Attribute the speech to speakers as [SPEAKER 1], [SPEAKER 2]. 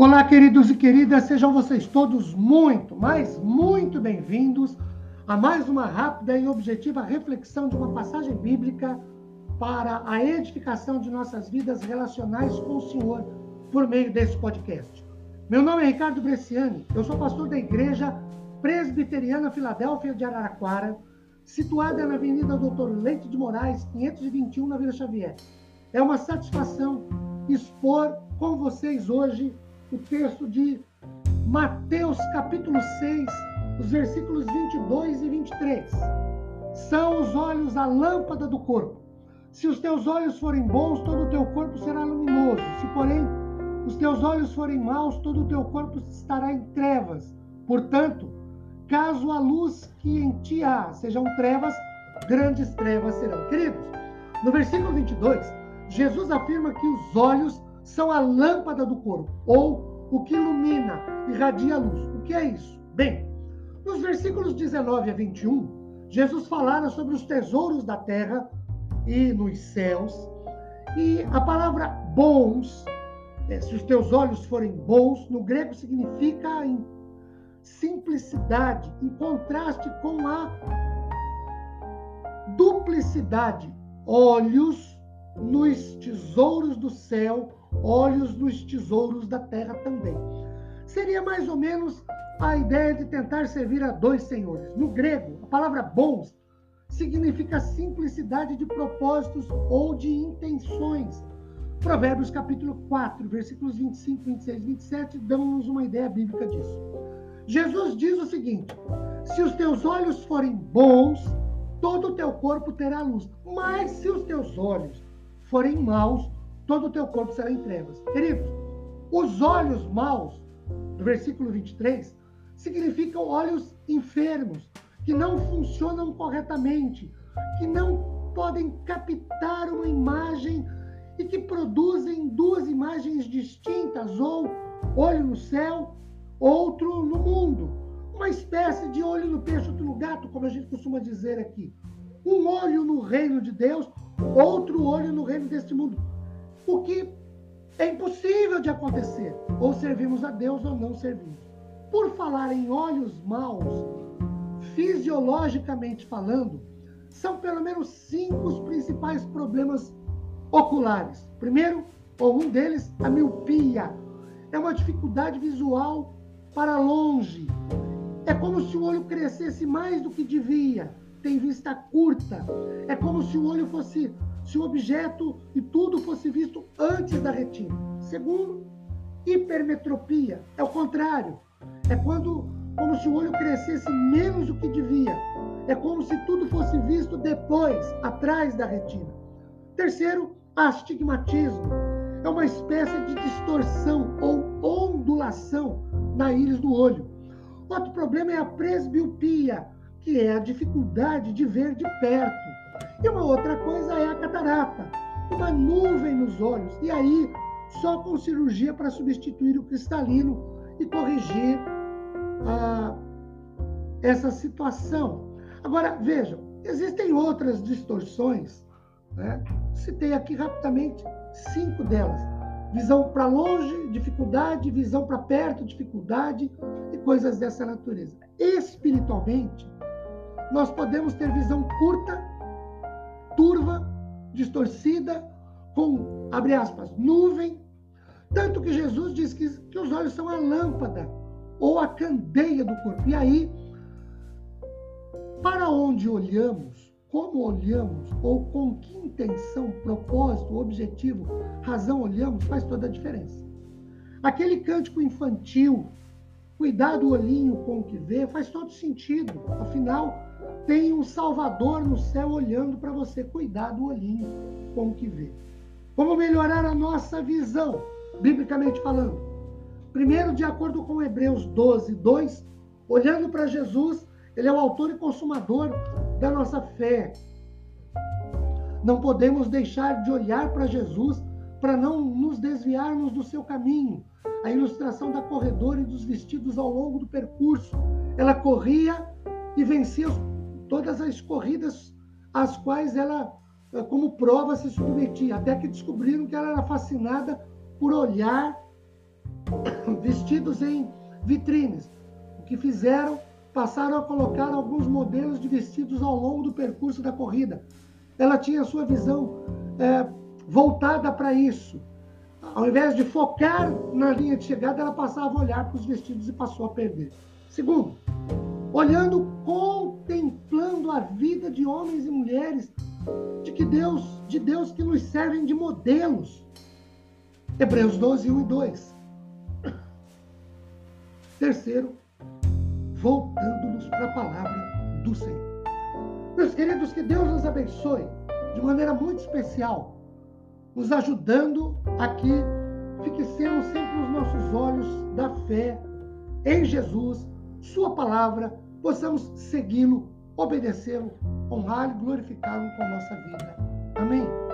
[SPEAKER 1] Olá, queridos e queridas, sejam vocês todos muito, mas muito bem-vindos a mais uma rápida e objetiva reflexão de uma passagem bíblica para a edificação de nossas vidas relacionais com o Senhor por meio desse podcast. Meu nome é Ricardo Bresciani, eu sou pastor da Igreja Presbiteriana Filadélfia de Araraquara, situada na Avenida Doutor Leite de Moraes, 521, na Vila Xavier. É uma satisfação expor com vocês hoje o texto de Mateus capítulo 6, os versículos 22 e 23. São os olhos a lâmpada do corpo. Se os teus olhos forem bons, todo o teu corpo será luminoso. Se, porém, os teus olhos forem maus, todo o teu corpo estará em trevas. Portanto, caso a luz que em ti há sejam trevas, grandes trevas serão. Queridos, no versículo 22, Jesus afirma que os olhos são a lâmpada do corpo, ou o que ilumina, irradia a luz. O que é isso? Bem, nos versículos 19 a 21, Jesus falara sobre os tesouros da terra e nos céus, e a palavra bons, é, se os teus olhos forem bons, no grego significa em simplicidade, em contraste com a duplicidade. Olhos nos tesouros do céu, olhos nos tesouros da terra também. Seria mais ou menos a ideia de tentar servir a dois senhores. No grego, a palavra bons significa simplicidade de propósitos ou de intenções. Provérbios capítulo 4, versículos 25, 26 e 27 dão-nos uma ideia bíblica disso. Jesus diz o seguinte: se os teus olhos forem bons, todo o teu corpo terá luz. Mas se os teus olhos forem maus, todo o teu corpo será em trevas. Queridos, os olhos maus, do versículo 23, significam olhos enfermos, que não funcionam corretamente, que não podem captar uma imagem e que produzem duas imagens distintas, ou olho no céu, outro no mundo. Uma espécie de olho no peixe, outro no gato, como a gente costuma dizer aqui. Um olho no reino de Deus, outro olho no reino deste mundo. O que é impossível de acontecer. Ou servimos a Deus ou não servimos. Por falar em olhos maus, fisiologicamente falando, são pelo menos cinco os principais problemas oculares. Primeiro, ou um deles, a miopia. É uma dificuldade visual para longe. É como se o olho crescesse mais do que devia tem vista curta. É como se o olho fosse, se o objeto e tudo fosse visto antes da retina. Segundo, hipermetropia. É o contrário. É quando como se o olho crescesse menos do que devia. É como se tudo fosse visto depois, atrás da retina. Terceiro, astigmatismo. É uma espécie de distorção ou ondulação na íris do olho. Outro problema é a presbiopia, que é a dificuldade de ver de perto. E uma outra coisa é a catarata, uma nuvem nos olhos. E aí, só com cirurgia para substituir o cristalino e corrigir ah, essa situação. Agora, vejam, existem outras distorções. Né? Citei aqui rapidamente cinco delas. Visão para longe, dificuldade, visão para perto, dificuldade e coisas dessa natureza. Espiritualmente, nós podemos ter visão curta, distorcida, com, abre aspas, nuvem. Tanto que Jesus diz que, que os olhos são a lâmpada ou a candeia do corpo. E aí, para onde olhamos, como olhamos, ou com que intenção, propósito, objetivo, razão olhamos, faz toda a diferença. Aquele cântico infantil, cuidado olhinho com o que vê, faz todo sentido. Afinal, tem um Salvador no céu olhando para você. Cuidado o olhinho com o que vê. Como melhorar a nossa visão, biblicamente falando? Primeiro, de acordo com Hebreus 12, 2, olhando para Jesus, ele é o autor e consumador da nossa fé. Não podemos deixar de olhar para Jesus para não nos desviarmos do seu caminho. A ilustração da corredora e dos vestidos ao longo do percurso. Ela corria e vencia todas as corridas às quais ela, eh, como prova, se submetia, até que descobriram que ela era fascinada por olhar vestidos em vitrines. O que fizeram? Passaram a colocar alguns modelos de vestidos ao longo do percurso da corrida. Ela tinha sua visão é, voltada para isso. Ao invés de focar na linha de chegada, ela passava a olhar para os vestidos e passou a perder. Segundo, olhando, contemplando a vida de homens e mulheres de que Deus, de Deus que nos servem de modelos. Hebreus 12, 1 e 2. Terceiro, voltando-nos para a palavra do Senhor. Meus queridos, que Deus nos abençoe de maneira muito especial, nos ajudando a que fixemos sempre os nossos olhos da fé em Jesus, sua palavra, possamos segui-lo, obedecê-lo, honrar e glorificá-lo com a nossa vida. Amém?